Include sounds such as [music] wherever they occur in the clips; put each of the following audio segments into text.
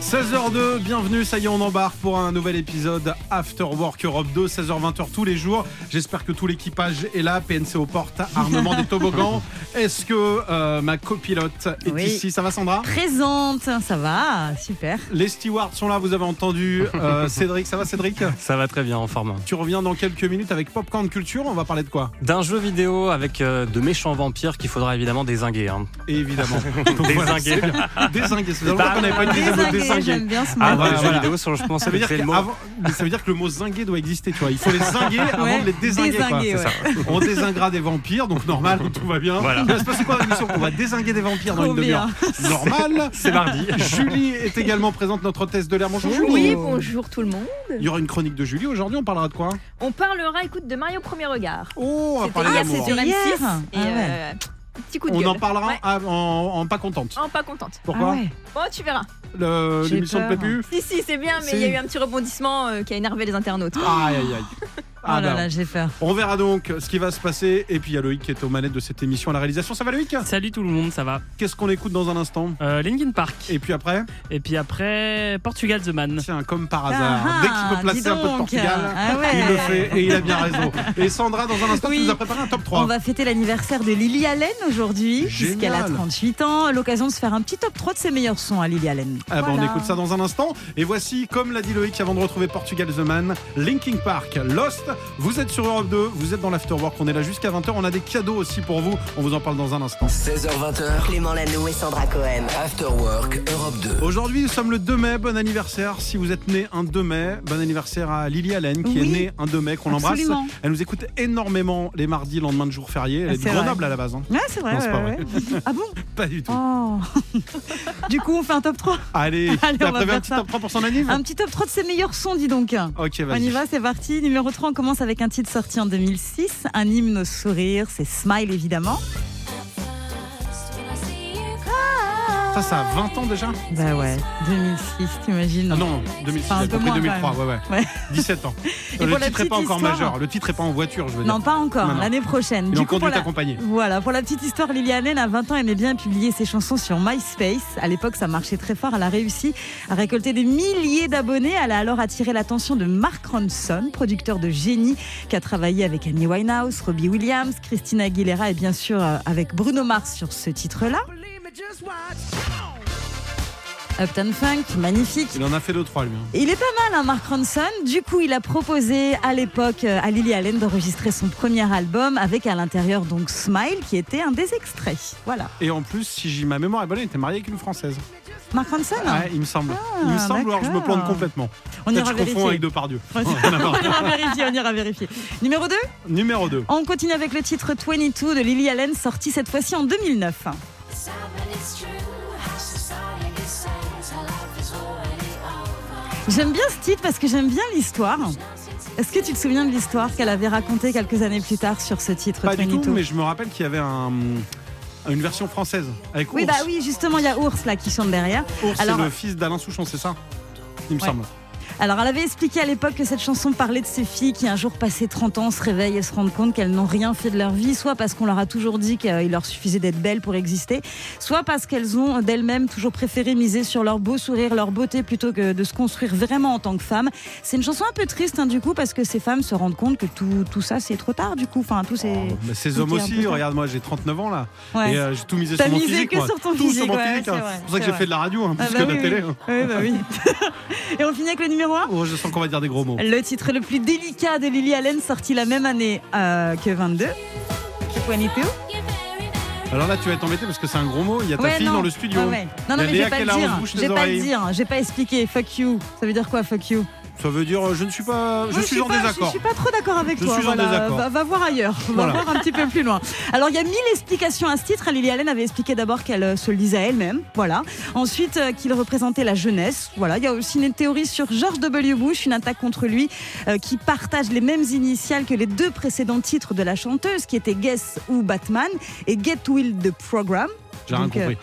16h02, bienvenue, ça y est, on embarque pour un nouvel épisode After Work Europe 2, 16h-20h tous les jours. J'espère que tout l'équipage est là, PNC aux portes, armement des toboggans. [laughs] Est-ce que euh, ma copilote est Oui. ici? Ça va Sandra? Présente, ça va, super. Les stewards sont là, vous avez entendu. Euh, [laughs] Cédric, ça va Cédric? Ça va très bien en forme. Tu reviens dans quelques minutes avec Popcorn Culture, on va parler de quoi? D'un jeu vidéo avec euh, de méchants vampires qu'il faudra évidemment désinguer. hein. Évidemment. Donc [laughs] voilà, Dézinguer. c'est pas utilisé j'aime bien ce mot. Ah, voilà, vidéo, sur- je pense Ça veut, dire que avant- mais ça veut dire que le mot zinguer doit exister, tu vois. Il faut les zinguer [laughs] avant de les dézinguer. quoi. dézinguer, C'est ouais. ça. On dézinguera des vampires, donc normal, [laughs] tout va bien. Voilà. Il va se passer quoi dans l'émission On va dézinguer des vampires dans Trop une demi-heure. [laughs] Normal. C'est mardi. Julie est également présente, notre hôtesse de l'air. Bonjour Julie. Oui, bonjour tout le monde. Il y aura une chronique de Julie aujourd'hui. On parlera de quoi? On parlera, écoute, de Mario Premier Regard. Oh, on va parler d'amour. c'est sur Hier. M6. Et Ah euh, petit coup de On gueule. en parlera Ouais. en, en pas contente. Oh, pas contente. Pourquoi? Ah ouais. Bon, tu verras. L'émission plaît plus Si, si, c'est bien, mais Si. il y a eu un petit rebondissement euh, qui a énervé les internautes. Aïe, aïe, aïe. Oh Ah, là bah, là, j'ai peur. On verra donc ce qui va se passer. Et puis il y a Loïc qui est aux manettes de cette émission à la réalisation. Ça va Loïc? Salut tout le monde, ça va Qu'est-ce qu'on écoute dans un instant? Euh, Linkin Park. Et puis après? Et puis après, Portugal The Man. Tiens, comme par hasard, Ah, dès qu'il peut placer un peu de. Portugal, Ah ouais. il le fait et il a bien raison. Et Sandra, dans un instant, tu Oui. nous as préparé un top 3. On va fêter l'anniversaire de Lily Allen aujourd'hui, puisqu'elle a 38 ans. L'occasion de se faire un petit top 3 de ses meilleurs sons à Lily Allen. Ah bah, On Voilà. écoute ça dans un instant. Et voici, comme l'a dit Loïc avant de retrouver Portugal The Man, Linkin Park, Lost. Vous êtes sur Europe 2, vous êtes dans l'Afterwork, on est là jusqu'à 20h. On a des cadeaux aussi pour vous. On vous en parle dans un instant. 16h20h. Clément Lano et Sandra Cohen. After Work Europe 2. Aujourd'hui, nous sommes le 2 mai. Bon anniversaire. Si vous êtes né un 2 mai, bon anniversaire à Lily Allen, qui Oui. est née un 2 mai, qu'on embrasse. Absolument. Elle nous écoute énormément les mardis, lendemain de jour férié. Elle Ah, est de Grenoble vrai. à la base. hein. Ouais, c'est vrai. Non, c'est ouais, pas ouais. ah bon [laughs] Pas du tout. Oh. Du coup, on fait un top 3. [laughs] Allez, Allez, t'as on va prévu un faire petit ça. top 3 pour son anniv Un petit top 3 de ses meilleurs sons, dis donc. Ok, On vas-y. y va, c'est parti. Numéro 3, on commence avec un titre sorti en 2006, un hymne au sourire, c'est Smile évidemment. Ça, ça a 20 ans déjà Bah ouais, 2006, t'imagines Ah non, 2006, Enfin, un peu compris moins, 2003, quand ouais, ouais. Ouais. 17 ans. Et le pour la titre est pas encore histoire- majeur, le titre est pas en voiture, je veux dire. Non, pas encore, l'année prochaine. Du coup, pour la... Voilà, pour la petite histoire, Lily Allen, à 20 ans, aimait bien publier ses chansons sur MySpace. À l'époque, ça marchait très fort. Elle a réussi à récolter des milliers d'abonnés. Elle a alors attiré l'attention de Mark Ronson, producteur de génie, qui a travaillé avec Amy Winehouse, Robbie Williams, Christina Aguilera et bien sûr euh, avec Bruno Mars sur ce titre-là. Uptown Funk, magnifique. Il en a fait deux, trois, lui. hein. Il est pas mal, hein, Mark Ronson. Du coup, il a proposé à l'époque euh, à Lily Allen d'enregistrer son premier album avec à l'intérieur donc Smile, qui était un des extraits. Voilà. Et en plus, si j'ai ma mémoire est bonne, il était marié avec une Française. Mark Ronson Ouais, il me semble. il me semble, alors je me Ah, plante complètement. On ira je confonds vérifier. avec Depardieu. [laughs] on ira vérifier, on ira vérifier. Numéro 2, Numéro 2. on continue avec le titre 22 de Lily Allen, sorti cette fois-ci en 2009. J'aime bien ce titre parce que j'aime bien l'histoire. Est-ce que tu te souviens de l'histoire qu'elle avait racontée quelques années plus tard sur ce titre Pas du 22 tout, mais je me rappelle qu'il y avait un, une version française avec Oui, Ours. bah oui, justement, il y a Ours là qui chante derrière. Ours, c'est Alors- le fils d'Alain Souchon, c'est ça? Il me Ouais. semble. Alors, elle avait expliqué à l'époque que cette chanson parlait de ces filles qui, un jour passé 30 ans, se réveillent et se rendent compte qu'elles n'ont rien fait de leur vie, soit parce qu'on leur a toujours dit qu'il leur suffisait d'être belles pour exister, soit parce qu'elles ont d'elles-mêmes toujours préféré miser sur leur beau sourire, leur beauté, plutôt que de se construire vraiment en tant que femme. C'est une chanson un peu triste, hein, du coup, parce que ces femmes se rendent compte que tout, tout ça, c'est trop tard, du coup. Enfin. Bah, ces tout hommes aussi, regarde, moi j'ai 39 ans là. Ouais. Et euh, j'ai tout misé sur mon misé physique. que moi. sur ton tout physique, sur mon ouais, physique. c'est hein. pour ça que j'ai fait de la radio, hein, Ah plus bah que de la oui, télé. hein. Oui, bah oui. [laughs] et on finit avec le numéro 1 Oh, je sens qu'on va dire des gros mots. Le titre le plus délicat de Lily Allen, sorti la même année euh, que 22. 22. Alors là, tu vas être embêté parce que c'est un gros mot. Il y a ta Ouais, fille non. dans le studio. Ah ouais. Non, non, mais je vais pas le dire. Je vais pas le dire. J'ai pas expliqué. Fuck you. Ça veut dire quoi, fuck you? Ça veut dire euh, je ne suis pas, je Moi, suis en pas, Je désaccord. suis pas trop d'accord avec Je toi. suis en désaccord. Va, va voir ailleurs. Voilà. va voir un petit peu plus loin. Alors, il y a mille explications à ce titre. Lily Allen avait expliqué d'abord qu'elle euh, se le disait à elle-même. Voilà. Ensuite, euh, qu'il représentait la jeunesse. Voilà. Il y a aussi une théorie sur George W. Bush, une attaque contre lui, euh, qui partage les mêmes initiales que les deux précédents titres de la chanteuse, qui étaient Guess ou Batman et Get Will the Program. J'ai rien euh, compris.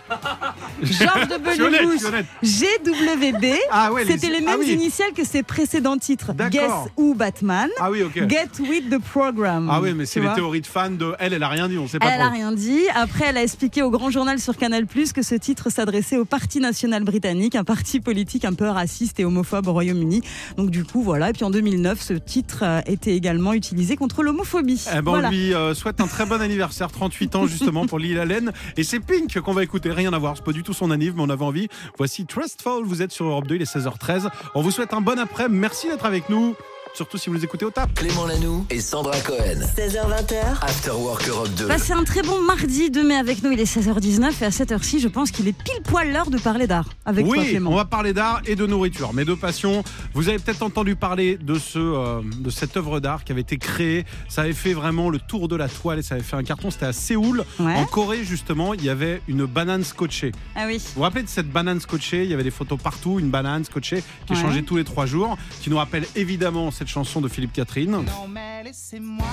[laughs] Georges suis honnête. GWB. Ah ouais, C'était les mêmes ah oui. initiales que ses précédents titres. Guess ou Batman. Ah oui, ok. Get with the program. Ah oui, mais c'est les théories de fans de elle, elle a rien dit, on sait pas Elle trop. rien dit. Après, elle a expliqué au Grand Journal sur Canal que ce titre s'adressait au Parti national britannique, un parti politique un peu raciste et homophobe au Royaume-Uni. Donc du coup, voilà. Et puis en 2009, ce titre euh, était également utilisé contre l'homophobie. Eh ben, voilà. On lui euh, souhaite un très bon anniversaire, 38 ans justement pour Lil Allen. Et c'est Pink qu'on va écouter, rien à voir, c'est pas du tout son anniv, mais on avait envie. Voici Trustful, vous êtes sur Europe 2, il est 16h13. On vous souhaite un bon après, merci d'être avec nous, surtout si vous les écoutez au tap. Clément Lanoux et Sandra Cohen. 16h20h, After Work Europe 2. Passez un très bon mardi 2 mai avec nous, il est 16h19 et à cette heure-ci, je pense qu'il est pile poil l'heure de parler d'art avec toi oui, Clément. on va parler d'art et de nourriture, mes deux passions. Vous avez peut-être entendu parler de, ce, euh, de cette œuvre d'art qui avait été créée. Ça avait fait vraiment le tour de la toile et ça avait fait un carton. C'était à Séoul, Ouais. en Corée justement. Il y avait une banane scotchée. Ah oui. Vous vous rappelez de cette banane scotchée? Il y avait des photos partout, une banane scotchée qui Ouais. changeait tous les trois jours, qui nous rappelle évidemment cette chanson de Philippe Catherine. Non mais laissez-moi,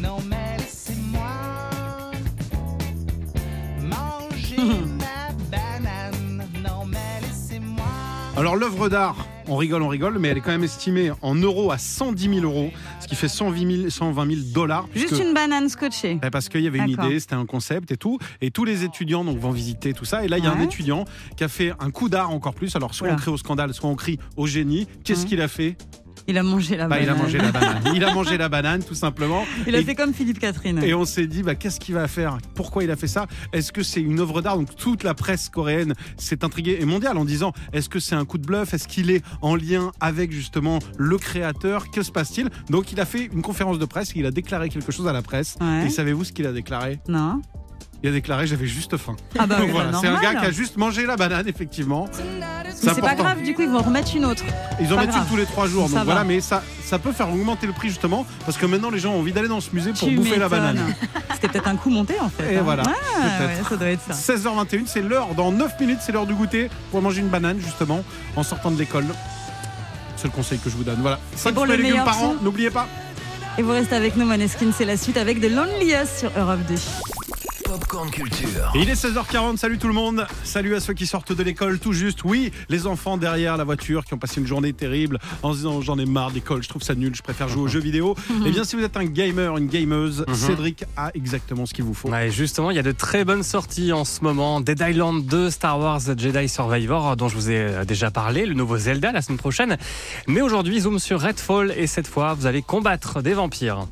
non mais laissez-moi manger [laughs] ma banane. Non mais laissez-moi. Alors l'œuvre d'art, on rigole, on rigole, mais elle est quand même estimée en euros à 110 000 euros, ce qui fait 120 000, 120 000 dollars. Juste puisque- une banane scotchée. Eh, Parce qu'il y avait une idée, c'était un concept et tout. Et tous les étudiants donc, vont visiter tout ça. Et là, il y a un étudiant qui a fait un coup d'art encore plus. Alors, soit on crie au scandale, soit on crie au génie. Qu'est-ce Ouais. qu'il a fait? Il a mangé la Bah, banane. Il a mangé la banane. [laughs] Il a mangé la banane, tout simplement. Il a Et- fait comme Philippe Catherine. Et on s'est dit, bah, qu'est-ce qu'il va faire? Pourquoi il a fait ça? Est-ce que c'est une œuvre d'art? Donc toute la presse coréenne s'est intriguée et mondiale en disant, est-ce que c'est un coup de bluff? Est-ce qu'il est en lien avec justement le créateur? Que se passe-t-il? Donc il a fait une conférence de presse, il a déclaré quelque chose à la presse. Ouais. Et savez-vous ce qu'il a déclaré? Non. Il a déclaré, j'avais juste faim. Ah bah [laughs] Donc oui, voilà, bah, c'est un gars qui a juste mangé la banane, effectivement. Mais c'est pas grave, du coup, ils vont en remettre une autre. Ils en pas mettent une tous les trois jours, Ça donc voilà, mais ça, ça peut faire augmenter le prix justement, parce que maintenant les gens ont envie d'aller dans ce musée pour Tu bouffer la banane. [laughs] C'était peut-être un coup monté en fait. Et hein. voilà, peut-être. ouais, ça doit être ça. 16h21, c'est l'heure, dans 9 minutes, c'est l'heure du goûter pour manger une banane justement en sortant de l'école. C'est le conseil que je vous donne. Voilà. 5 pour le fruits et légumes par an, n'oubliez pas. Et vous restez avec nous, Maneskin, c'est la suite avec de Loneliest sur Europe 2. Popcorn Culture. Et il est 16h40, salut tout le monde. Salut à ceux qui sortent de l'école tout juste. Oui, les enfants derrière la voiture qui ont passé une journée terrible en se disant j'en ai marre d'école, je trouve ça nul, je préfère jouer aux jeux vidéo. Eh bien, si vous êtes un gamer, une gameuse, Cédric a exactement ce qu'il vous faut. Ouais, justement, il y a de très bonnes sorties en ce moment. Dead Island 2, Star Wars Jedi Survivor, dont je vous ai euh, déjà parlé, le nouveau Zelda la semaine prochaine. Mais aujourd'hui, zoom sur Redfall et cette fois, vous allez combattre des vampires.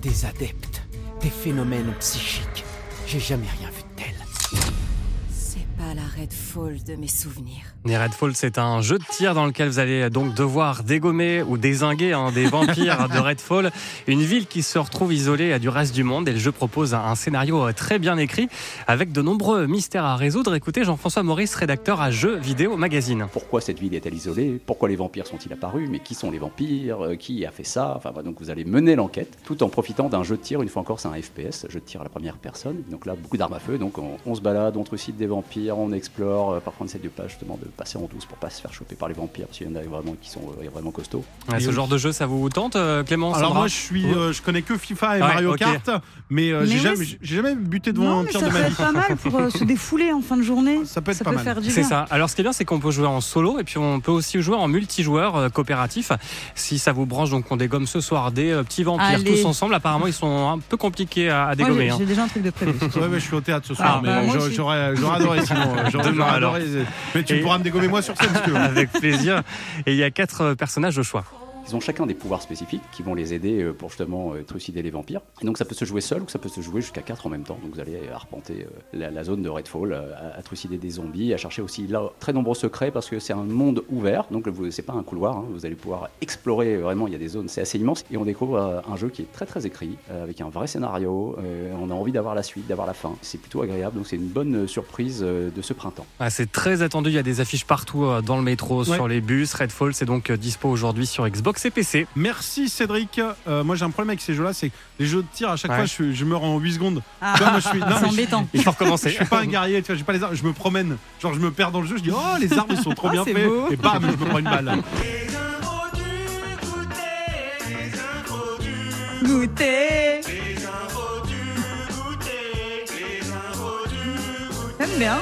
Des adeptes, des phénomènes psychiques. J'ai jamais rien vu la Red Fall de mes souvenirs. Et Redfall, c'est un jeu de tir dans lequel vous allez donc devoir dégommer ou désinguer hein, des vampires de Redfall, une ville qui se retrouve isolée du reste du monde. Et le jeu propose un, scénario euh, très bien écrit avec de nombreux mystères à résoudre. Écoutez Jean-François Maurice, rédacteur à Jeux Vidéo Magazine. Pourquoi cette ville est-elle isolée? Pourquoi les vampires sont-ils apparus? Mais qui sont les vampires? Euh, Qui a fait ça? Enfin, voilà, donc vous allez mener l'enquête tout en profitant d'un jeu de tir. Une fois encore, c'est un FPS, jeu de tir à la première personne. Donc là, beaucoup d'armes à feu. Donc on, on se balade, on trucide des vampires, on explore. Euh, Parfois, on essaie de pas justement de passer en douce pour pas se faire choper par les vampires, parce qu'il y en a vraiment qui sont euh, vraiment costauds. Ouais, ce genre de jeu, ça vous tente, euh, Clément Alors Sandra moi je suis, euh, je connais que FIFA et Ouais, Mario. Kart, mais, euh, Mais j'ai oui, jamais, buté devant Non, un mais pire ça de peut ma vie. être pas mal pour euh, se défouler en fin de journée. [laughs] Ça peut être pas mal. faire du C'est ça. Alors, ce qui est bien, c'est qu'on peut jouer en solo et puis on peut aussi jouer en multijoueur euh, coopératif. Si ça vous branche, donc on dégomme ce soir des euh, petits vampires Allez. tous ensemble. Apparemment, ils sont un peu compliqués à, dégommer. j'ai hein. j'ai déjà un truc de prévu. Ouais, ouais, je suis au théâtre ce soir, Ah, mais bah, j'aurais adoré sinon. [laughs] [laughs] Demain, alors. Mais tu Et- pourras me dégommer moi sur scène si tu veux. [laughs] Avec plaisir. Et il y a quatre personnages de choix. Ils ont chacun des pouvoirs spécifiques qui vont les aider euh, pour justement euh, trucider les vampires. Et donc ça peut se jouer seul ou ça peut se jouer jusqu'à 4 en même temps. Donc vous allez arpenter euh, la, la zone de Redfall, à, à trucider des zombies, à chercher aussi là très nombreux secrets parce que c'est un monde ouvert. Donc vous- c'est pas un couloir. hein. Vous allez pouvoir explorer vraiment. Il y a des zones, c'est assez immense. Et on découvre un jeu qui est très très écrit avec un vrai scénario. On a envie d'avoir la suite, d'avoir la fin. C'est plutôt agréable. Donc c'est une bonne surprise de ce printemps. Ah, c'est très attendu. Il y a des affiches partout dans le métro, Ouais. sur les bus. Redfall, c'est donc dispo aujourd'hui sur Xbox Parc CPC. Merci Cédric. Euh, moi j'ai un problème avec ces jeux-là, c'est que les jeux de tir, à chaque fois je, meurs en 8 secondes. Ah, non, embêtant. Je, il recommencer. Je suis pas un guerrier, tu vois, j'ai pas les je me promène. Genre je me perds dans le jeu, je dis oh les armes ils sont trop [laughs] oh, bien faites. Et bam, je me prends une balle. Goûter. Bien.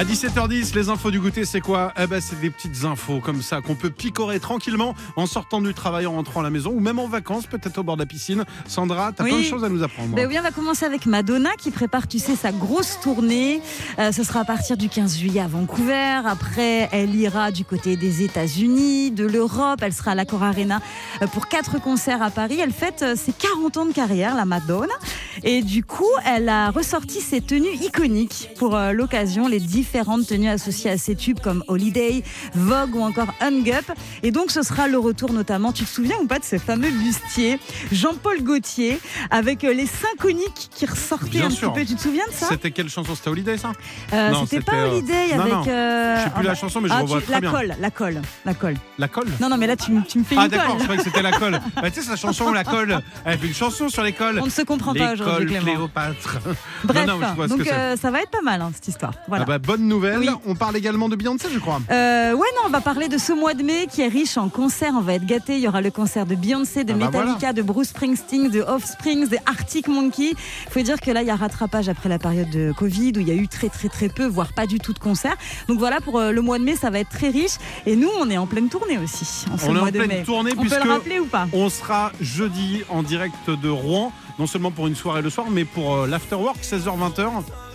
À 17h10, les infos du goûter, c'est quoi? Eh ben, c'est des petites infos comme ça qu'on peut picorer tranquillement en sortant du travail, en rentrant à la maison ou même en vacances, peut-être au bord de la piscine. Sandra, t'as Oui. plein de choses à nous apprendre. Ben oui, on va commencer avec Madonna qui prépare, tu sais, sa grosse tournée. Euh, ce sera à partir du 15 juillet à Vancouver. Après, elle ira du côté des États-Unis, de l'Europe. Elle sera à l'Accor Arena euh, pour quatre concerts à Paris. Elle fête euh, ses 40 ans de carrière, la Madonna. Et du coup, elle a ressorti ses tenues iconiques pour l'occasion, les différentes tenues associées à ses tubes comme Holiday, Vogue ou encore Hung Up. Et donc, ce sera le retour notamment, tu te souviens ou pas de ce fameux bustier, Jean-Paul Gaultier, avec euh, les seins coniques qui ressortaient Bien un sûr. petit peu. Tu te souviens de ça? C'était quelle chanson? C'était Holiday, ça? Euh, Non, C'était pas euh, Holiday non, avec. non. euh, Je sais plus la ah, chanson, mais je ah, revois tu- très la bien. colle, la colle, la colle. La colle? Non, non, mais là, tu, me- tu me fais Ah une d'accord, je colle. croyais que c'était la colle. [laughs] Bah, tu sais, la chanson où la colle. Elle fait une chanson sur l'école. On ne se comprend pas aujourd'hui, Clément. Cléopâtre. Bref, [laughs] non, non, donc euh, ça va être pas mal hein, cette histoire. Voilà. Ah bah, bonne nouvelle. Oui. On parle également de Beyoncé, je crois. Euh, ouais, non, on va parler de ce mois de mai qui est riche en concerts. On va être gâtés. Il y aura le concert de Beyoncé, de Ah bah Metallica, de Bruce Springsteen, de Offspring, de Arctic Monkey. Il faut dire que là, il y a rattrapage après la période de Covid où il y a eu très, très, très peu, voire pas du tout de concerts. Donc voilà, pour euh, le mois de mai, ça va être très riche. Et nous, on est en pleine tournée aussi. En ce On est en de pleine mai. tournée on peut le rappeler ou pas? on sera jeudi en direct de Rouen, non seulement pour une soirée le soir, mais pour euh, l'afterwork 16h-20h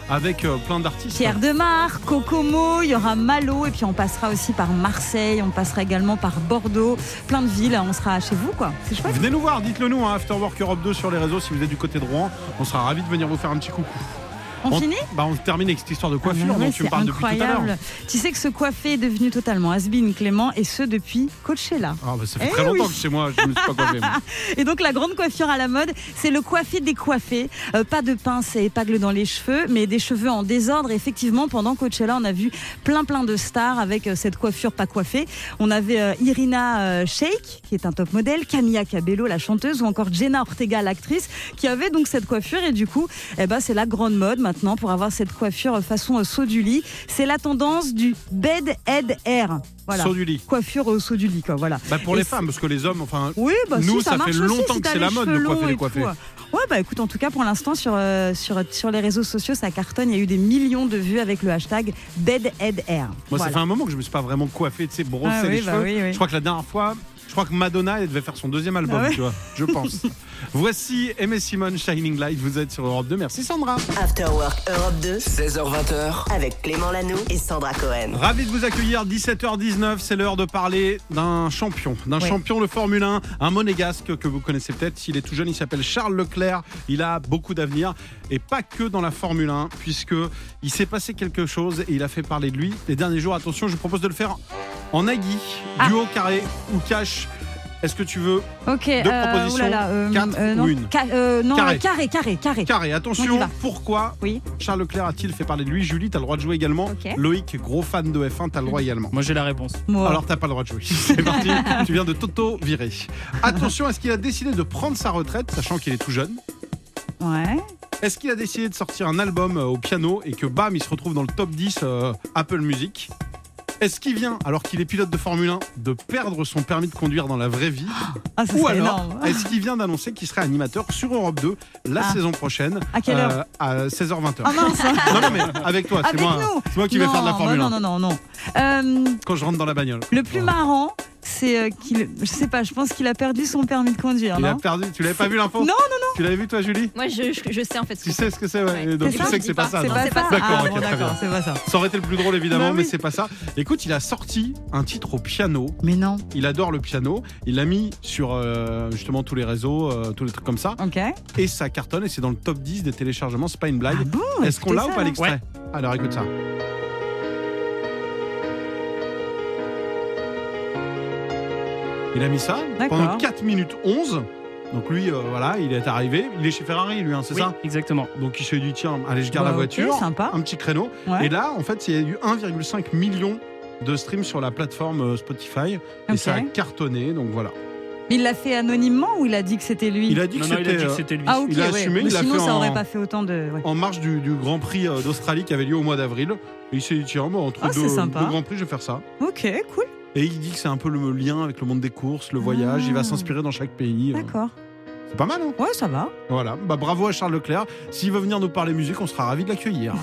avec euh, plein d'artistes. Pierre Demar, Kokomo, il y aura Malo et puis on passera aussi par Marseille, on passera également par Bordeaux, plein de villes, on sera chez vous quoi. C'est chouette. Venez nous voir, dites-le nous, hein, Afterwork Europe 2 sur les réseaux si vous êtes du côté de Rouen. On sera ravis de venir vous faire un petit coucou. On finit bah, On termine avec cette histoire de Ah, coiffure ouais, dont tu me parles depuis tout à l'heure. incroyable. Tu sais que ce coiffé est devenu totalement has-been, Clément, et ce depuis Coachella. Ah, bah, ça fait Eh très longtemps oui. que chez moi, je ne me suis pas coiffé. [laughs] Et donc la grande coiffure à la mode, c'est le coiffé décoiffé. Euh, pas de pince et épingles dans les cheveux, mais des cheveux en désordre. Et effectivement, pendant Coachella, on a vu plein plein de stars avec euh, cette coiffure pas coiffée. On avait euh, Irina euh, Shayk, qui est un top modèle, Camilla Cabello, la chanteuse, ou encore Jenna Ortega, l'actrice, qui avait donc cette coiffure. Et du coup, eh ben, c'est la grande mode maintenant pour avoir cette coiffure façon euh, saut du lit. C'est la tendance du bed head hair. Voilà. Saut du lit. Coiffure au saut du lit, quoi. Voilà. Bah, pour Et les femmes, parce que les hommes, enfin, oui, bah nous, si, ça, fait longtemps si que c'est la mode de coiffer les coiffés. tout. Ouais, bah écoute, en tout cas, pour l'instant, sur, euh, sur, sur les réseaux sociaux, ça cartonne. Il y a eu des millions de vues avec le hashtag BedHeadAir. Moi, ça fait un moment que je me suis pas vraiment coiffé, tu sais, brossé Ah oui, les bah cheveux. oui, oui. Je crois que la dernière fois, crois que Madonna, elle devait faire son deuxième album, Ah ouais tu vois, je pense. [laughs] Voici Aimé Simone, Shining Light. Vous êtes sur Europe 2. Merci Sandra. After Work Europe 2 16h20h, avec Clément Lanoux et Sandra Cohen. Ravi de vous accueillir. 17h19, c'est l'heure de parler d'un champion, d'un Oui. champion de Formule 1, un monégasque que vous connaissez peut-être. S'il est tout jeune, il s'appelle Charles Leclerc. Il a beaucoup d'avenir et pas que dans la Formule 1, puisque il s'est passé quelque chose et il a fait parler de lui les derniers jours. Attention, je vous propose de le faire en agui, Ah. duo carré ou cash. Est-ce que tu veux Ok, Deux euh, propositions, oulala, euh, quatre euh, non, ou une Ca- euh, non, Carré. carré, carré, carré. carré On y Attention, va. pourquoi Oui. Charles Leclerc a-t-il fait parler de lui? Julie, t'as le droit de jouer également. Ok. Loïc, gros fan de F1, t'as le droit également. Moi j'ai la réponse. Moi. Alors t'as pas le droit de jouer. [laughs] C'est parti. tu viens de Toto virer. Attention, est-ce qu'il a décidé de prendre sa retraite, sachant qu'il est tout jeune? Ouais. Est-ce qu'il a décidé de sortir un album euh, au piano et que bam, il se retrouve dans le top 10 euh, Apple Music? Est-ce qu'il vient, alors qu'il est pilote de Formule 1, de perdre son permis de conduire dans la vraie vie Ah, Ou alors, énorme. est-ce qu'il vient d'annoncer qu'il serait animateur sur Europe 2 la Ah. saison prochaine À quelle heure euh, À 16h20. Ah mince [laughs] non, non, mais avec toi, c'est moi, moi qui vais faire de la bah Formule 1 Non, non, non, non. Euh, quand je rentre dans la bagnole. le plus marrant, c'est euh, qu'il. Je sais pas, je pense qu'il a perdu son permis de conduire, Il a perdu. Tu l'avais pas vu l'info Non, non, non. Tu l'avais vu toi, Julie Moi, je, je, je sais en fait ce Tu sais ce que c'est, ouais. Donc tu sais que c'est pas ça. C'est pas c'est ça pas ça. D'accord, Ah, ok, bon, très d'accord, bien. c'est pas ça. Ça aurait été le plus drôle évidemment, Bah mais oui. c'est pas ça. Écoute, il a sorti un titre au piano. Mais non. Il adore le piano. Il l'a mis sur euh, justement tous les réseaux, euh, tous les trucs comme ça. Ok. Et ça cartonne et c'est dans le top 10 des téléchargements. C'est pas une blague. Ah bon Est-ce qu'on l'a ou pas l'extrait Alors écoute ça. Il a mis ça pendant 4 minutes 11. Donc lui, euh, voilà, il est arrivé. Il est chez Ferrari, lui, hein, c'est Oui, ça exactement. Donc il s'est dit, tiens, allez, je garde Bah, la ok, voiture. sympa. Un petit créneau. Ouais. Et là, en fait, il y a eu 1,5 million de streams sur la plateforme euh, Spotify. Et Ok. ça a cartonné, donc voilà. Il l'a fait anonymement ou il a dit que c'était lui? Il a dit que c'était euh, c'était lui. Ah ok, il a ouais. assumé, Mais il a sinon fait ça en- aurait pas fait autant de. ouais. en marge du, du Grand Prix d'Australie qui avait lieu au mois d'avril. Et il s'est dit, tiens, moi, entre Ah, deux, deux Grands Prix, je vais faire ça. Ok, cool. Et il dit que c'est un peu le lien avec le monde des courses, le voyage. Ah. Il va s'inspirer dans chaque pays. euh. D'accord. C'est pas mal, hein? Ouais, ça va. Voilà, bah bravo à Charles Leclerc. S'il veut venir nous parler musique, on sera ravis de l'accueillir.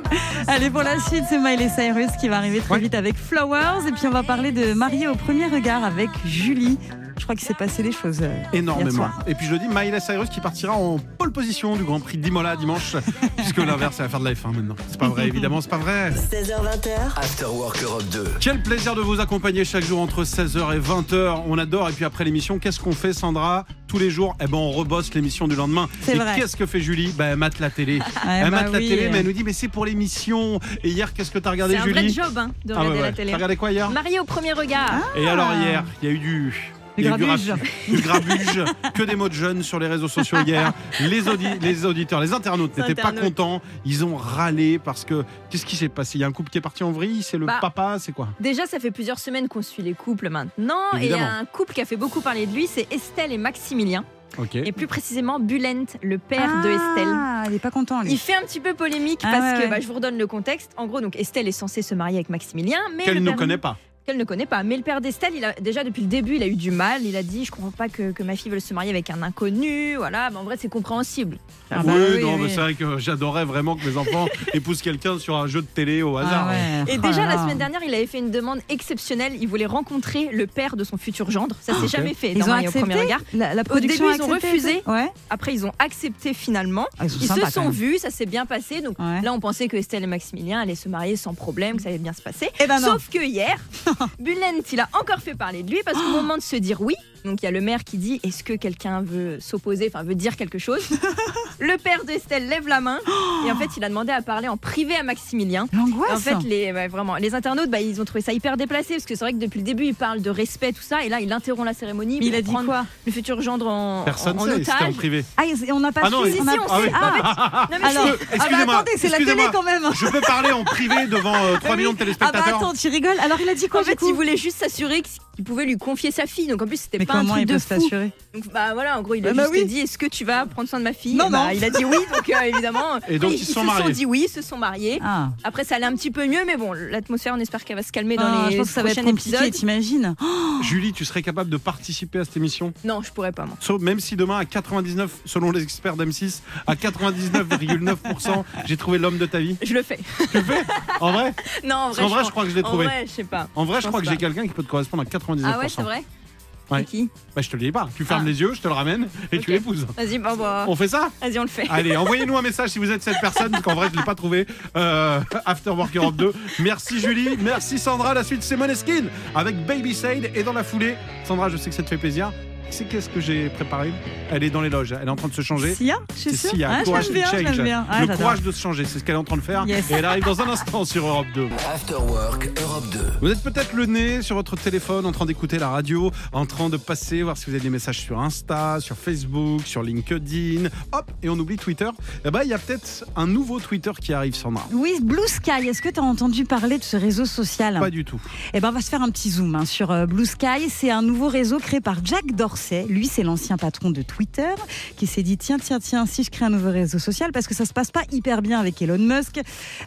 [laughs] Allez, pour la suite, c'est Miley Cyrus qui va arriver très Ouais. vite avec Flowers. Et puis, on va parler de Marié au premier regard avec Julie. Je crois qu'il s'est passé des choses. euh, hier Énormément. soir. Et puis je dis, Miley Cyrus qui partira en pole position du Grand Prix d'Imola dimanche, [laughs] puisque l'inverse, ça va faire de la F1 maintenant. C'est pas vrai, [laughs] évidemment, c'est pas vrai. 16h20h, After Work Europe 2. Quel plaisir de vous accompagner chaque jour entre 16h et 20h. On adore. Et puis après l'émission, qu'est-ce qu'on fait, Sandra? Tous les jours, eh ben, on rebosse l'émission du lendemain. C'est et vrai. qu'est-ce que fait Julie? Ben, Elle mate la télé. [laughs] Ouais, elle bah mate la oui. télé, mais elle nous dit, mais c'est pour l'émission. Et hier, qu'est-ce que t'as regardé, C'est un Julie? vrai job hein, de Ah ouais, regarder ouais. la télé. T'as regardé quoi hier? Marié au premier regard. Et alors hier, il y a eu du... Du il y a eu rap- du grabuge, que des mots de jeunes sur les réseaux sociaux hier. Les, audi- les auditeurs, les internautes n'étaient pas contents. Ils ont râlé parce que qu'est-ce qui s'est passé? Il y a un couple qui est parti en vrille, c'est le Bah, papa, c'est quoi? Déjà, ça fait plusieurs semaines qu'on suit les couples maintenant. Et il y Évidemment. a un couple qui a fait beaucoup parler de lui, c'est Estelle et Maximilien. Ok. Et plus précisément, Bulent, le père de Estelle. Ah, il est pas content, lui. Il fait un petit peu polémique Ah parce ouais, que ouais. bah, je vous redonne le contexte. En gros, donc Estelle est censée se marier avec Maximilien, mais Qu'elle le ne connaît pas. Qu'elle ne connaît pas. Mais le père d'Estelle, il a déjà depuis le début, il a eu du mal. Il a dit, je comprends pas que, que ma fille veuille se marier avec un inconnu. Voilà, mais en vrai, c'est compréhensible. Ah bah oui, oui, non, oui. mais c'est vrai que j'adorais vraiment que mes enfants [laughs] épousent quelqu'un sur un jeu de télé au hasard. Ah ouais. Et Oh déjà là la semaine dernière, il avait fait une demande exceptionnelle. Il voulait rencontrer le père de son futur gendre. Ça s'est ok. jamais fait Ils dans ont Marié au accepté premier regard. la, la Au début, a ils ont accepté refusé. Ouais. Après, ils ont accepté finalement. Ah, ils sont Ils se sont vus, ça s'est bien passé. Donc Ouais. là, on pensait que Estelle et Maximilien allaient se marier sans problème, que ça allait bien se passer. Eh ben. Sauf que hier, [laughs] Bulent, il a encore fait parler de lui parce qu'au moment de se dire oui, donc il y a le maire qui dit est-ce que quelqu'un veut s'opposer, enfin veut dire quelque chose? [laughs] le père d'Estelle lève la main et en fait, il a demandé à parler en privé à Maximilien. L'angoisse. En fait, les, vraiment, les internautes, bah, ils ont trouvé ça hyper déplacé parce que c'est vrai que depuis le début, il parle de respect, tout ça, et là, il interrompt la cérémonie. Mais il a dit quoi? Le futur gendre en, Personne en, en sait, c'était en otage. privé. Ah, et on n'a pas Ah non, su. si, si, a- on Ah sait. oui. Ah, Ah, mais Alors, c'est- ah bah Excusez-moi, attendez, c'est la télé quand même. Je peux parler en privé devant euh, 3 oui. millions de Ah bah téléspectateurs attends, tu rigoles. Alors il a dit quoi En fait, coup? il voulait juste s'assurer qu'il pouvait lui confier sa fille. Donc en plus, c'était pas un truc il de peut fou. s'assurer Donc bah voilà, en gros, il a Ah bah juste oui. dit est-ce que tu vas prendre soin de ma fille Non, Et bah, non. Il a dit oui, donc euh, évidemment. [laughs] Et donc, ils, ils se sont se mariés. sont dit oui, ils se sont mariés. Ah. Après, ça allait un petit peu mieux, mais bon, l'atmosphère, on espère qu'elle va se calmer dans Ah, les je pense que ça va être prochains compliqué, épisodes. t'imagines [gasps] Julie, tu serais capable de participer à cette émission? Non, je pourrais pas, moi. Sauf- Même si demain, à 99, selon les experts d'M6, à 99,9%, [laughs] j'ai trouvé l'homme de ta vie. Je le fais. Tu le fais? En vrai? [laughs] Non, en vrai, je crois que je l'ai En trouvé. vrai, je sais pas. En vrai, je crois que j'ai quelqu'un qui peut te correspondre à 99%. Ah ouais, c'est vrai Ouais. Qui Bah, je te le dis pas. Tu fermes Ah. les yeux, je te le ramène et tu l'épouses. Vas-y, bah, bah, On fait ça vas-y, on le fait. Allez, [laughs] envoyez-nous un message si vous êtes cette personne, parce qu'en vrai, je ne l'ai pas trouvé. Euh, After Work Europe 2. Merci Julie, merci Sandra. La suite, c'est Moneskin avec Baby Sade. Et dans la foulée, Sandra, je sais que ça te fait plaisir. C'est qu'est-ce que j'ai préparé? Elle est dans les loges, elle est en train de se changer. Sia, je suis C'est. Sia, Ah, courage bien, change. bien. Ah, le courage de se changer, c'est ce qu'elle est en train de faire. Yes. Et elle arrive dans un instant sur Europe 2. After Work Europe 2. Vous êtes peut-être le nez sur votre téléphone en train d'écouter la radio, en train de passer, voir si vous avez des messages sur Insta, sur Facebook, sur LinkedIn. Hop, et on oublie Twitter. Eh ben, il y a peut-être un nouveau Twitter qui arrive, Sandra. Oui, Blue Sky, est-ce que tu as entendu parler de ce réseau social? Pas du tout. Eh ben, on va se faire un petit zoom hein, sur euh, Blue Sky. C'est un nouveau réseau créé par Jack Dorsey. Lui, c'est l'ancien patron de Twitter qui s'est dit tiens, tiens, tiens, si je crée un nouveau réseau social, parce que ça se passe pas hyper bien avec Elon Musk,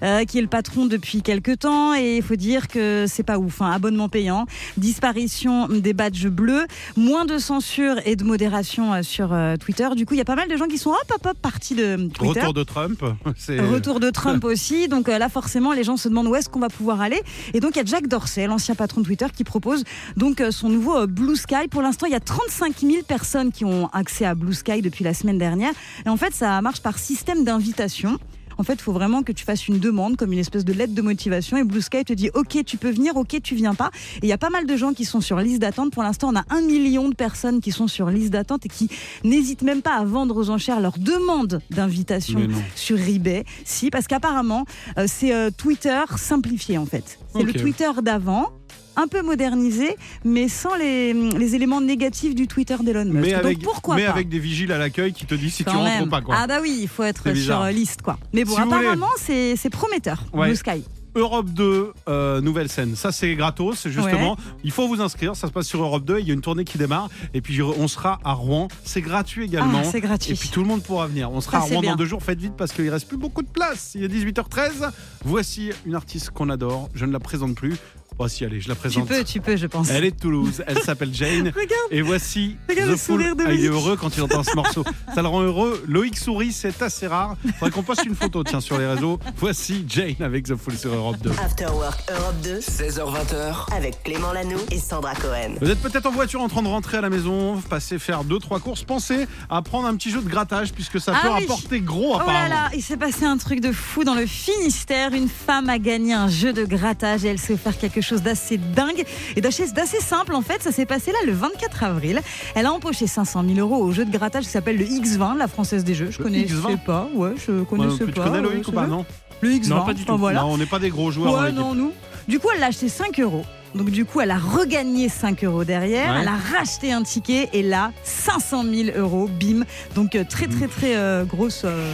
euh, qui est le patron depuis quelques temps. Et il faut dire que c'est pas ouf. hein. Abonnement payant, disparition des badges bleus, moins de censure et de modération euh, sur euh, Twitter. Du coup, il y a pas mal de gens qui sont hop, hop, hop, partis de Twitter. Retour de Trump. [laughs] Retour de Trump [laughs] aussi. Donc là, forcément, les gens se demandent où est-ce qu'on va pouvoir aller. Et donc, il y a Jack Dorsey, l'ancien patron de Twitter, qui propose donc son nouveau Blue Sky. Pour l'instant, il y a 35 000 personnes qui ont accès à Blue Sky depuis la semaine dernière. Et en fait, ça marche par système d'invitation. En fait, il faut vraiment que tu fasses une demande, comme une espèce de lettre de motivation. Et Blue Sky te dit OK, tu peux venir, OK, tu viens pas. Et il y a pas mal de gens qui sont sur liste d'attente. Pour l'instant, on a un million de personnes qui sont sur liste d'attente et qui n'hésitent même pas à vendre aux enchères leur demande d'invitation sur eBay. Si, parce qu'apparemment, euh, c'est euh, Twitter simplifié en fait. C'est le. Twitter d'avant. Un peu modernisé, mais sans les, les éléments négatifs du Twitter d'Elon Musk. mais Donc avec, pourquoi mais pas avec des vigiles à l'accueil qui te disent si tu rentres même. ou pas. Quoi. Ah bah oui, il faut être sur liste quoi. Mais bon, Si apparemment c'est prometteur. Ouais. Blue Sky. Europe 2, euh, nouvelle scène. Ça, c'est gratos, justement. Il faut vous inscrire. Ça se passe sur Europe 2. Il y a une tournée qui démarre. Et puis, on sera à Rouen. C'est gratuit également. Ah, c'est gratuit. Et puis, tout le monde pourra venir. On sera Ça, à Rouen bien. dans deux jours. Faites vite parce qu'il reste plus beaucoup de place. Il est 18h13. Voici une artiste qu'on adore. Je ne la présente plus. Bon, si, allez, je la Tu présente. peux, tu peux, je pense. Elle est de Toulouse, elle s'appelle Jane. [laughs] Regarde. Et voici Regarde The le Fool. sourire de Ah, il est Loïc. heureux quand il entend ce morceau. [laughs] Ça le rend heureux. Loïc sourit, c'est assez rare. Faudrait qu'on poste une photo, tiens, sur les réseaux. Voici Jane avec The Fool sur Europe 2. After Work Europe 2 16h20h, avec Clément Lanoux et Sandra Cohen. Vous êtes peut-être en voiture en train de rentrer à la maison, passer faire deux trois courses. Pensez à prendre un petit jeu de grattage puisque ça Ah peut oui. rapporter gros Oh là apparemment. là, il s'est passé un truc de fou dans le Finistère. Une femme a gagné un jeu de grattage et elle s'est offert quelque chose d'assez dingue et d'assez d'assez simple en fait. Ça s'est passé là le 24 avril. Elle a empoché 500 000 euros au jeu de grattage qui s'appelle le X20, la française des jeux. Je connaissais X20? pas, ouais, je connaissais plus. pas. tu connais Loïc ou pas. Non, Le X20, Non, pas du enfin, tout. voilà. Non, on n'est pas des gros joueurs. Ouais, non, nous. Du coup, elle a acheté 5 euros. Donc, du coup, elle a regagné 5 euros derrière. Ouais. Elle a racheté un ticket et là, 500 000 euros, bim. Donc, euh, très, très, très euh, grosse. euh,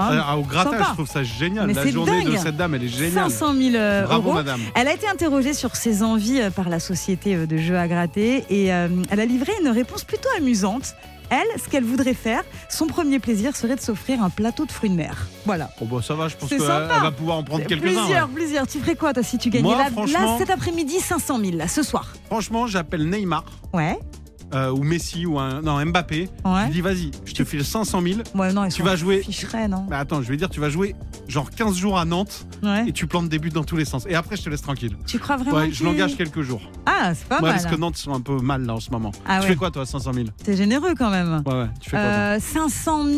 Ah, au grattage, sympa. je trouve ça génial. Mais la journée de dingue. cette dame, elle est géniale. 500 000 euh, Bravo, euros. madame. Elle a été interrogée sur ses envies euh, par la société euh, de jeux à gratter et euh, elle a livré une réponse plutôt amusante. Elle, ce qu'elle voudrait faire, son premier plaisir serait de s'offrir un plateau de fruits de mer. Voilà. Oh, bah, ça va, je pense qu'elle va pouvoir en prendre quelques-uns. Plusieurs, ouais. plusieurs. Tu ferais quoi, toi, si tu gagnais Moi, là, là, cet après-midi, 500 000, là, ce soir? Franchement, j'appelle Neymar Ouais. Euh, ou Messi ou un, non, Mbappé. Ouais. Je dis, vas-y, je te file 500 000. Ouais, non, Tu vas jouer. non Bah, attends, je vais dire, tu vas jouer genre 15 jours à Nantes Ouais. et tu plantes des buts dans tous les sens. Et après, je te laisse tranquille. Tu crois vraiment Ouais, je l'engage quelques jours. Ah, c'est pas mal. parce que Nantes sont un peu mal là en ce moment. Ah tu fais quoi, toi, 500 000 T'es généreux quand même. Ouais, ouais, tu fais quoi, toi Euh, 500 000,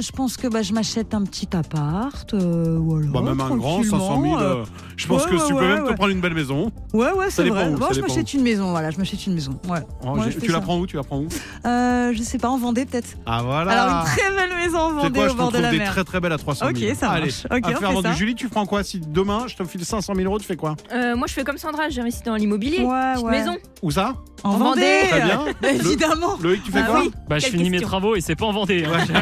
je pense que bah, je m'achète un petit appart. euh, voilà, Bah, même un grand, 500 000. euh, je pense que tu peux même te prendre une belle maison. Ouais, ouais, c'est vrai. où, Bon, je m'achète une maison, voilà, je m'achète une maison. Ouais. Oh, tu ça. où Tu la prends où? Euh, Je sais pas, en Vendée peut-être. Ah voilà. Alors, une très belle maison en Vendée quoi, au bord de la des mer. très très belles à 300 000. Ok, ça Allez, marche. Ok, on affaire fait ça. Julie, tu prends quoi? Si demain je te file 500 000 euros, tu fais quoi? Euh, moi, je fais comme Sandra, j'investis dans l'immobilier. Ouais, Petite ouais. maison. Où ça? En En Vendée, Vendée. Très bien. [laughs] Bah, Le- évidemment. Loïc, tu fais Ah quoi? oui. Bah, je Quelle finis mes travaux et c'est pas en Vendée. hein.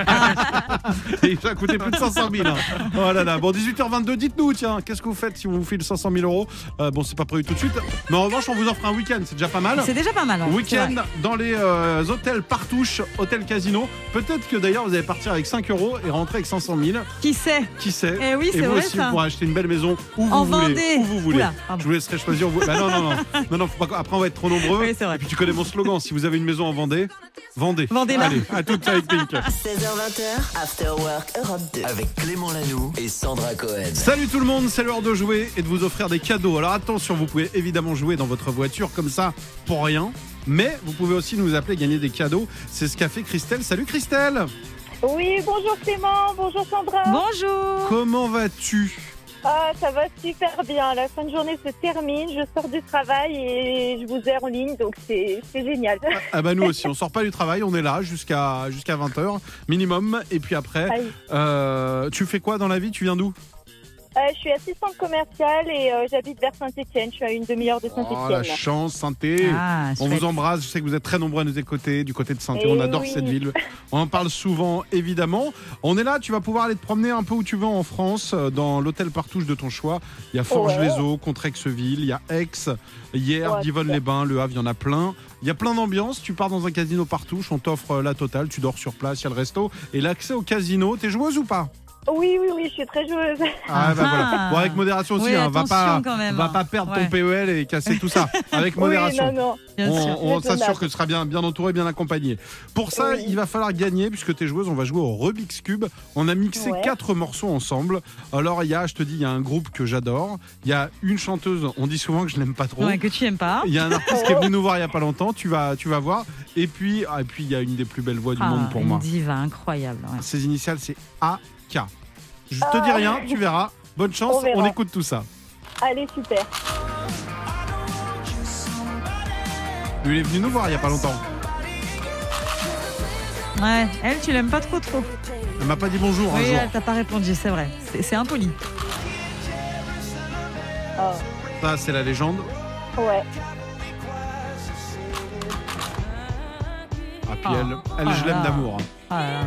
Il va coûter plus de 500 000. hein. Oh là là. Bon, 18h22, dites-nous, tiens, qu'est-ce que vous faites si on vous file 500 000 euros? Euh, Bon, c'est pas prévu tout de suite. Mais en revanche, on vous offre un week-end, c'est déjà pas mal. C'est déjà pas mal. c'est Week-end. Dans les euh, hôtels Partouche, hôtel casino. Peut-être que d'ailleurs vous allez partir avec 5 euros et rentrer avec 500 000. Qui sait Qui sait Eh oui, Et c'est vous vrai, aussi, ça. vous pourrez acheter une belle maison où vous En voulez. Vendée. Où vous voulez. Oula. Je vous laisserai choisir. Vous... Bah non, non, non. [laughs] non, non faut pas... Après, on va être trop nombreux. Oui, c'est vrai. Et puis tu connais mon slogan. Si vous avez une maison en Vendée, vendez. Vendez-la. Allez, à toutes avec Pink. [laughs] 16h20, After Work Europe 2. avec Clément Lanoux et Sandra Cohen. Salut tout le monde, c'est l'heure de jouer et de vous offrir des cadeaux. Alors attention, vous pouvez évidemment jouer dans votre voiture comme ça pour rien. Mais vous pouvez aussi nous appeler gagner des cadeaux. C'est ce qu'a fait Christelle. Salut Christelle Oui, bonjour Clément, bonjour Sandra. Bonjour. Comment vas-tu? Ah, ça va super bien. La fin de journée se termine, je sors du travail et je vous ai en ligne, donc c'est c'est génial. Ah bah nous aussi, on sort pas du travail, on est là jusqu'à jusqu'à 20h minimum. Et puis après, euh, tu fais quoi dans la vie? Tu viens d'où? Euh, je suis assistante commerciale et euh, j'habite vers Saint-Etienne. Je suis à une demi-heure de Oh la Saint-Etienne. chance, Sainté Ah, On chouette. vous embrasse, je sais que vous êtes très nombreux à nous écouter du côté de Sainté, Eh on adore oui. cette ville. On en parle souvent évidemment. On est là, tu vas pouvoir aller te promener un peu où tu veux en France, euh, dans l'hôtel Partouche de ton choix. Il y a Forges-les-Eaux, Contrexeville, il y a Aix, hier, Ouais, Divonne-les-Bains, Le Havre, il y en a plein. Il y a plein d'ambiances, tu pars dans un casino Partouche, on t'offre la totale, tu dors sur place, il y a le resto et l'accès au casino. T'es joueuse ou pas? Oui, oui, oui, je suis très joueuse. Ah, bah Ah. voilà. Bon, avec modération aussi, Oui, hein, va pas, quand même, va hein. pas perdre Ouais. ton PEL et casser tout ça. [laughs] Avec modération. Oui, non, non. Bien on s'assure que tu seras bien, bien entouré, bien accompagné. Pour ça, Oui. il va falloir gagner, puisque tu es joueuse, on va jouer au Rubik's Cube. On a mixé Ouais. quatre morceaux ensemble. Alors, il y a, je te dis, il y a un groupe que j'adore. Il y a une chanteuse, on dit souvent que je l'aime pas trop. Ouais, que tu aimes pas. Il y a un artiste qui est [laughs] venu nous voir il y a pas longtemps, tu vas, tu vas voir. Et puis, ah, et puis il y a une des plus belles voix du Ah, monde pour une moi. diva incroyable. ouais. Ses initiales, c'est AK. Je te dis rien, tu verras. Bonne chance, On écoute tout ça. Allez, super. Lui, il est venu nous voir il y a pas longtemps. Ouais, elle, tu l'aimes pas trop trop. Elle m'a pas dit bonjour un Oui, jour. elle t'a pas répondu, c'est vrai. C'est- impoli. Oh, Ça, c'est la légende. ouais. Ah, puis Ah. elle, elle Ah je là l'aime d'amour. Ah là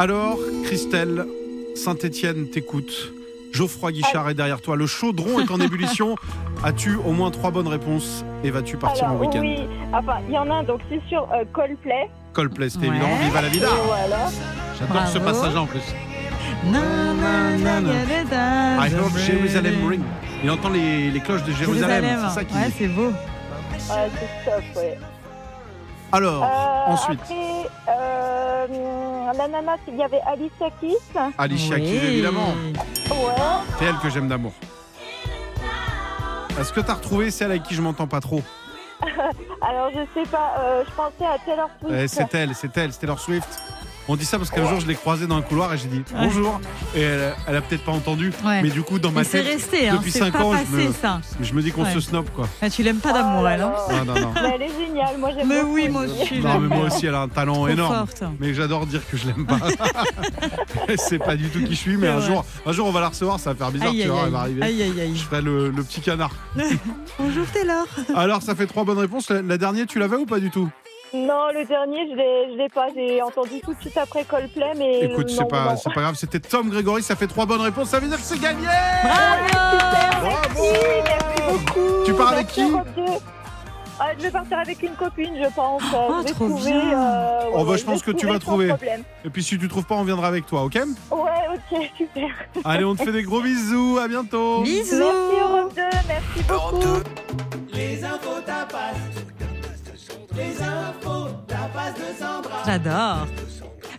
Alors, Christelle, Saint-Étienne t'écoute. Geoffroy Guichard est derrière toi. Le chaudron est en [laughs] ébullition. As-tu au moins trois bonnes réponses et vas-tu partir Alors, en week-end oui, enfin, il y en a un, donc c'est sur euh, Coldplay. Coldplay, c'était Ouais. évident. Viva la vida voilà. J'adore ce passage en plus. I heard na, Jerusalem ring. Il entend les, les cloches de Jérusalem. Jérusalem. C'est ça qui. Ouais, c'est beau. Ah, c'est top, ouais. Alors, Euh, ensuite, Après, euh, l'ananas, il y avait Alicia Keys. Alicia Oui. Keys, évidemment. Ouais. C'est elle que j'aime d'amour. Est-ce que t'as retrouvé celle avec qui je m'entends pas trop [laughs] Alors, je sais pas, euh, je pensais à Taylor Swift. Eh, C'est elle, c'est elle, c'est Taylor Swift. On dit ça parce qu'un jour je l'ai croisée dans un couloir et j'ai dit bonjour. Et elle, elle a peut-être pas entendu. Ouais. Mais du coup, dans ma tête, resté, hein, depuis c'est 5 pas ans, je me, ça. je me dis qu'on Ouais. se snob quoi. Ah, tu l'aimes pas d'amour, Oh elle, hein là. Non, non, non. Mais elle est géniale, moi j'aime Mais oui, moi aussi. Non, mais moi aussi, elle a un talent Trop énorme. forte. Mais j'adore dire que je l'aime pas. [laughs] [laughs] c'est pas du tout qui je suis, mais un vrai. jour, un jour on va la recevoir, ça va faire bizarre, Aïe, tu aïe, vois, elle va arriver. Aïe, aïe, aïe. Je ferai le, le petit canard. [laughs] Bonjour Taylor. Alors, ça fait trois bonnes réponses. La, la dernière, tu l'avais ou pas du tout? Non, le dernier, je l'ai, je l'ai pas. J'ai entendu tout de suite après Coldplay, mais Écoute, non, c'est pas, non. c'est pas grave. C'était Tom Grégory. Ça fait trois bonnes réponses. Ça veut dire que c'est gagné. Bravo Merci, merci beaucoup. Tu pars avec qui Europe 2. Ah, je vais partir avec une copine, je pense. Oh, je vais trop trouver. bien. euh, Oh, bah, je pense que tu vas trouver. problème. Et puis si tu trouves pas, on viendra avec toi, ok Ouais, ok, super. Allez, on te fait des gros bisous. À bientôt. Bisous. Merci Europe 2, merci Europe beaucoup. 2. J'adore.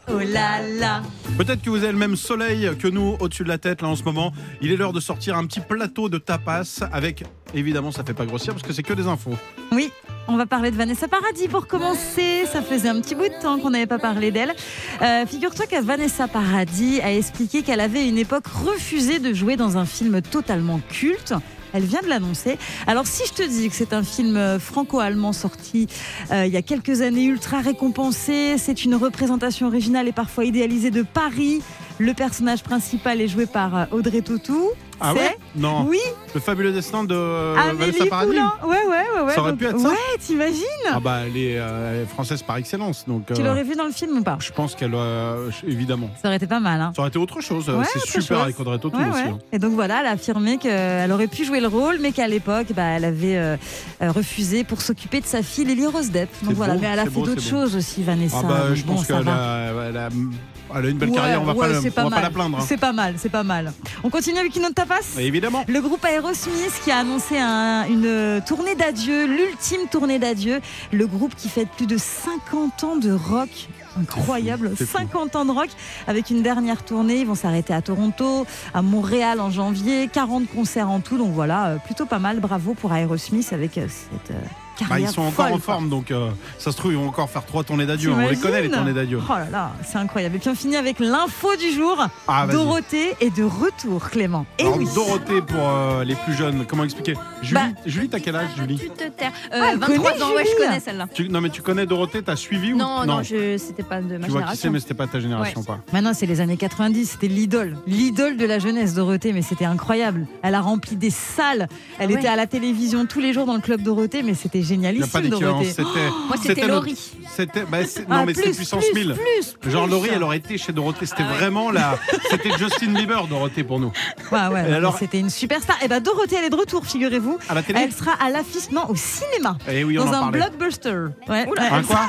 Oh là là. Peut-être que vous avez le même soleil que nous au-dessus de la tête là en ce moment. Il est l'heure de sortir un petit plateau de tapas avec, évidemment, ça fait pas grossir parce que c'est que des infos. Oui, on va parler de Vanessa Paradis pour commencer. Ça faisait un petit bout de temps qu'on n'avait pas parlé d'elle. Euh, Figure-toi que Vanessa Paradis a expliqué qu'elle avait à une époque refusé de jouer dans un film totalement culte. Elle vient de l'annoncer. Alors si je te dis que c'est un film euh, franco-allemand sorti euh, il y a quelques années, ultra récompensé, c'est une représentation originale et parfois idéalisée de Paris. Le personnage principal est joué par euh, Audrey Tautou. Ah ouais? Non. Oui, Le fabuleux destin de Amélie Vanessa Paradis. Poulain. Ouais, ouais, ouais, ouais. Ça aurait Donc, pu être ça Ouais, t'imagines? Ah bah elle est, euh, elle est française par excellence, donc. Tu euh, l'aurais vu dans le film ou pas? Je pense qu'elle, euh, évidemment. Ça aurait été pas mal. Hein. Ça aurait été autre chose. euh, Ouais, c'est super chose. avec Audrey Tautou Ouais, aussi. hein. Et donc voilà, elle a affirmé qu'elle aurait pu jouer le rôle, mais qu'à l'époque, bah, elle avait euh, euh, refusé pour s'occuper de sa fille Lily Rose Depp. Donc voilà, beau, mais elle a fait d'autres choses aussi, Vanessa. Ah bah, je pense qu'elle va. a, elle a- elle a une belle Ouais, carrière. On va ouais, pas, on va pas la plaindre. hein. C'est pas mal, c'est pas mal. On continue avec une autre tapas? Évidemment. Le groupe Aerosmith qui a annoncé un- une tournée d'adieu, l'ultime tournée d'adieu. Le groupe qui fête plus de 50 ans de rock. Incroyable, c'est fou. 50 ans de rock avec une dernière tournée. Ils vont s'arrêter à Toronto, à Montréal en janvier, 40 concerts en tout. Donc voilà, euh, plutôt pas mal. Bravo pour Aerosmith avec euh, cette Bah, ils sont encore folle, en quoi. forme, donc euh, ça se trouve, ils vont encore faire trois tournées d'adieu. On les connaît, les tournées d'adieu. Oh là là, c'est incroyable. Et puis on finit avec l'info du jour. Ah. Dorothée est de retour, Clément. Et Alors, oui. Dorothée, pour euh, les plus jeunes, comment expliquer? Julie, Bah- Julie t'as quel âge, Julie? Tu te taires. Euh, Ah, elle 23 connaît ans, ouais, je connais celle-là. Tu- Non, mais tu connais Dorothée, t'as suivi ou Non, non, je... c'était pas de ma Tu vois qui c'est, génération. mais c'était pas ta génération, Ouais. quoi. Maintenant, c'est les années 90, c'était l'idole. L'idole de la jeunesse, Dorothée, mais c'était incroyable. Elle a rempli des salles. Elle Ah ouais. était à la télévision tous les jours dans le club Dorothée, mais c'était Il n'y a pas d'équivalence. C'était. Moi, c'était Laurie. C'était. bah, c'est- Ah, non, mais c'était puissance plus, 1000. Plus, plus. Genre Laurie, elle aurait été chez Dorothée. C'était Ah ouais. vraiment la. [laughs] C'était Justin Bieber, Dorothée, pour nous. Ouais, ouais, Et non, alors- c'était une superstar. Et ben Dorothée, elle est de retour, figurez-vous. À la télé Elle sera à l'affiche, non, au cinéma. Eh oui, on dans en un blockbuster. Ouais, ouais, Un quoi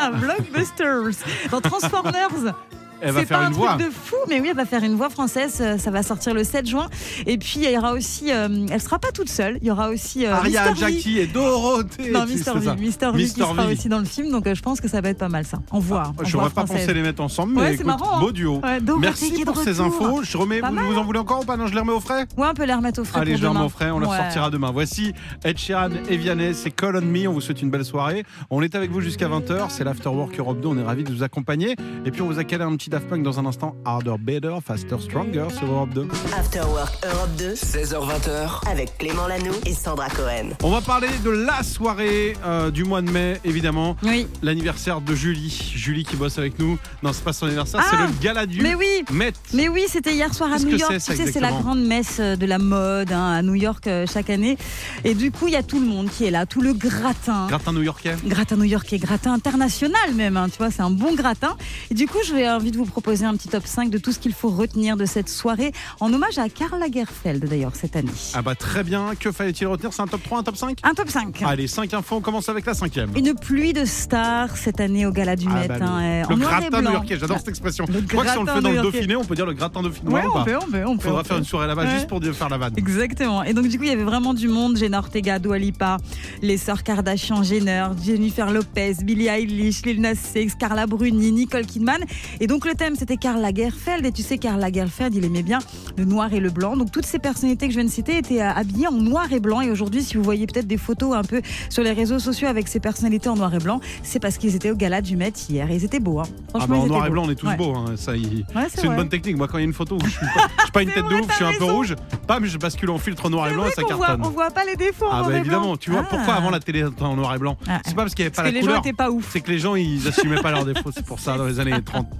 un [laughs] blockbusters. Dans Transformers. Elle va C'est faire pas un une voix. truc de fou, mais oui, elle va faire une voix française. euh, Ça va sortir le 7 juin. Et puis, il y aura aussi. euh, elle sera pas toute seule. Il y aura aussi. euh, Aria. V. Jackie et Dorothée. Non, Mister. V. Mister V qui sera aussi dans le film. Donc, euh, je pense que ça va être pas mal, ça. En voix. en J'aurais voix pas pensé les mettre ensemble, mais Ouais, c'est écoute, marrant, hein. beau duo. Ouais, Merci pour ces infos. Je remets, vous, en voulez encore ou pas? Non, je les remets au frais? Ouais, on peut les remettre au frais. Allez, je les remets au frais, on les sortira demain. Voici Ed Sheeran et Vianney, c'est Call on Me. On vous souhaite une belle soirée. On est avec vous jusqu'à 20h. C'est l'Afterwork Europe 2. On est ravis de vous accompagner. Et puis, on vous a calé un petit Daft Punk dans un instant. Harder, Better, Faster, Stronger sur Europe 2. After Work Europe 2 16h20h. avec Clément Lanoux et Sandra Cohen. On va parler de la soirée euh, du mois de mai, évidemment. Oui. L'anniversaire de Julie. Julie qui bosse avec nous. Non, c'est pas son anniversaire, Ah, c'est le gala du Mais oui. Met. Mais oui, c'était hier soir à New York. tu sais, c'est la grande messe euh, de la mode hein, à New York euh, chaque année. Et du coup, il y a tout le monde qui est là, tout le gratin. Gratin new-yorkais. Gratin new-yorkais, gratin international même, hein, tu vois, c'est un bon gratin. Et du coup, j'ai envie de vous vous proposer un petit top 5 de tout ce qu'il faut retenir de cette soirée, en hommage à Karl Lagerfeld d'ailleurs cette année. Ah bah très bien, que fallait-il retenir? C'est un top 3, un top 5 Un top 5. Allez, 5 infos, on commence avec la cinquième. Une pluie de stars cette année au Gala du Ah Met. bah, hein, le noir et gratin new-yorkais, j'adore cette expression. Le Je crois que si on le fait dans le. Dauphiné, on peut dire le gratin dauphinois Ouais, ou on peut, on peut, on peut. Faudra on faire une soirée là-bas Ouais. juste pour faire la vanne. Exactement. Et donc, du coup, il y avait vraiment du monde. Jenna Ortega, Dua Lipa, les sœurs Kardashian, Jenner, Jennifer Lopez, Billie Eilish, Lil Nas X, Carla Bruni, Nicole Kidman. Et donc, le thème, c'était Karl Lagerfeld. Et tu sais, Karl Lagerfeld, il aimait bien le noir et le blanc. Donc, toutes ces personnalités que je viens de citer étaient euh, habillées en noir et blanc. Et aujourd'hui, si vous voyez peut-être des photos un peu sur les réseaux sociaux avec ces personnalités en noir et blanc, c'est parce qu'ils étaient au gala du Met hier. Et ils étaient beaux. Hein. Ah Franchement, bah, en noir et beaux. blanc, on est tous Ouais. beaux. hein, Ça, il- Ouais, c'est une bonne technique. Moi, quand il y a une photo où je suis pas, je suis pas une [laughs] tête de ouf, je suis un peu rouge, bam, je bascule en filtre noir et blanc et ça On voit, cartonne. on voit pas les défauts en Ah bah évidemment, tu vois Ah. pourquoi avant la télé en noir et blanc C'est pas parce qu'il n'y avait pas que la les gens couleur. pas ouf. C'est que les gens ils assumaient pas leurs défauts, c'est pour ça dans les années 30. [laughs]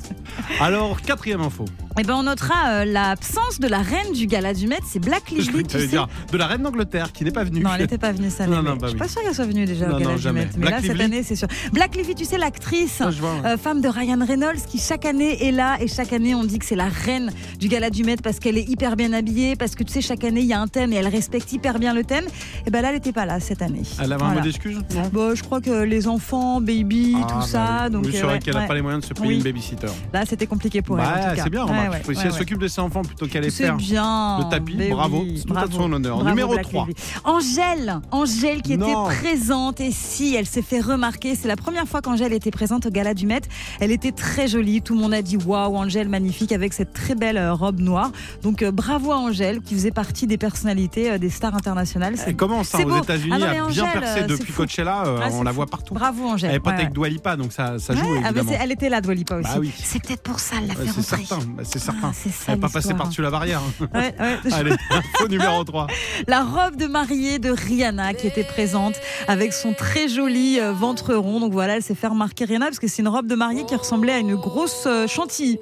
[laughs] Alors quatrième info. Eh ben, on notera euh, l'absence de la reine du gala du Met, c'est Black [laughs] Je Lively, croyais que tu t'allais sais. dire de la reine d'Angleterre qui n'est pas venue. Non, elle n'était pas venue cette année. [laughs] Non, non, bah je suis oui. pas sûre qu'elle soit venue déjà Non, au gala non, du jamais. Met. Mais Black là, cette Lively année, c'est sûr. Black Lively, tu sais, l'actrice, Ah, je vois, ouais. euh, femme de Ryan Reynolds, qui chaque année est là et chaque année on dit que c'est la reine du gala du Met parce qu'elle est hyper bien habillée, parce que tu sais, chaque année il y a un thème et elle respecte hyper bien le thème. Et ben là, elle n'était pas là cette année. Elle avait un Voilà. mot d'excuse non? Bon, je crois que les enfants, baby, Ah, tout bah ça. oui. Donc, Oui, c'est euh, vrai ouais, qu'elle n'a ouais. pas les moyens de se payer Oui. une babysitter. Là, c'était compliqué pour elle. Bah, c'est bien, Ouais, remarque. ouais, Faut- si ouais, elle ouais. s'occupe de ses enfants plutôt qu'aller C'est faire bien. le tapis, Mais bravo, oui, tout à son honneur. Bravo, Numéro Black 3. Lively. Angèle, Angèle qui Non. était présente et si elle s'est fait remarquer, c'est la première fois qu'Angèle était présente au gala du Met. Elle était très jolie, tout le monde a dit waouh Angèle magnifique avec cette très belle euh, robe noire. Donc euh, bravo à Angèle qui faisait partie des personnalités euh, des stars internationales. Elle commence hein, aux. États-Unis Ah à bien percer depuis. Coachella, euh, Ah, on la fou. voit partout. Bravo Angèle. Elle est pas Ouais, avec ouais. Dua Lipa, donc ça, ça joue Ouais, ah, bah, elle était là, Dua Lipa aussi. Bah oui. C'est peut-être pour ça, elle l'a Ouais, fait c'est certain, bah, c'est certain. c'est ça, Elle n'est pas passée par-dessus la barrière. hein. Ouais, ouais. [laughs] Allez, info numéro 3. La robe de mariée de Rihanna qui était présente avec son très joli euh, ventre rond. Donc voilà, elle s'est fait remarquer Rihanna parce que c'est une robe de mariée qui ressemblait à une grosse euh, chantilly.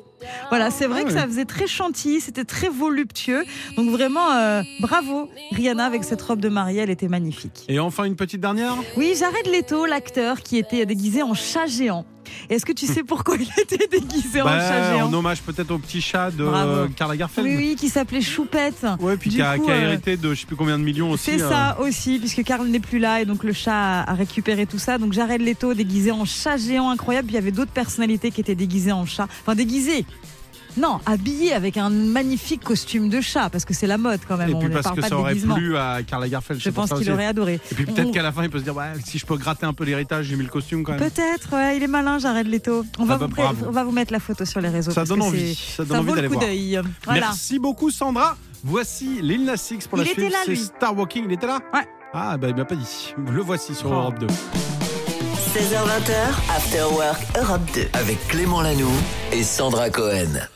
Voilà, c'est vrai Ah que ouais. ça faisait très chantilly, c'était très voluptueux. Donc vraiment, euh, bravo Rihanna avec cette robe de mariée, elle était magnifique. Et enfin, une petite dernière? Oui, Jared Leto, l'acteur qui était déguisé en chat géant. Est-ce que tu sais pourquoi il était déguisé en Bah, chat géant En hommage peut-être au petit chat de Bravo. euh, Karl Lagerfeld. Oui, oui, qui s'appelait Choupette. Ouais, puis qui a, euh, hérité de je sais plus combien de millions aussi. C'est euh. ça aussi, puisque Karl n'est plus là et donc le chat a, a récupéré tout ça. Donc Jared Leto déguisé en chat géant incroyable. Puis il y avait d'autres personnalités qui étaient déguisées en chat. Enfin, déguisées. Non, habillées avec un magnifique costume de chat, parce que c'est la mode quand même. Et puis parce que ça aurait plu à Karl Lagerfeld. Je pense qu'il aurait adoré. Et puis peut-être On- qu'à la fin, il peut se dire ouais, si je peux gratter un peu l'héritage, j'ai mis le costume quand même. Peut-être, ouais, il est malin, Jared Leto. On va, Ah bah, vous, bravo. on va vous mettre la photo sur les réseaux. Ça parce donne que envie, ça donne envie vaut le d'aller coup voir. d'œil. Voilà. Merci beaucoup Sandra. Voici Lil Nas X pour Il la était suite. là, C'est lui. Star Walking. Il était là Ouais. Ah bah il m'a pas dit. Le voici sur Oh. Europe 2. 16h20, After Work Europe 2. Avec Clément Lanoux et Sandra Cohen.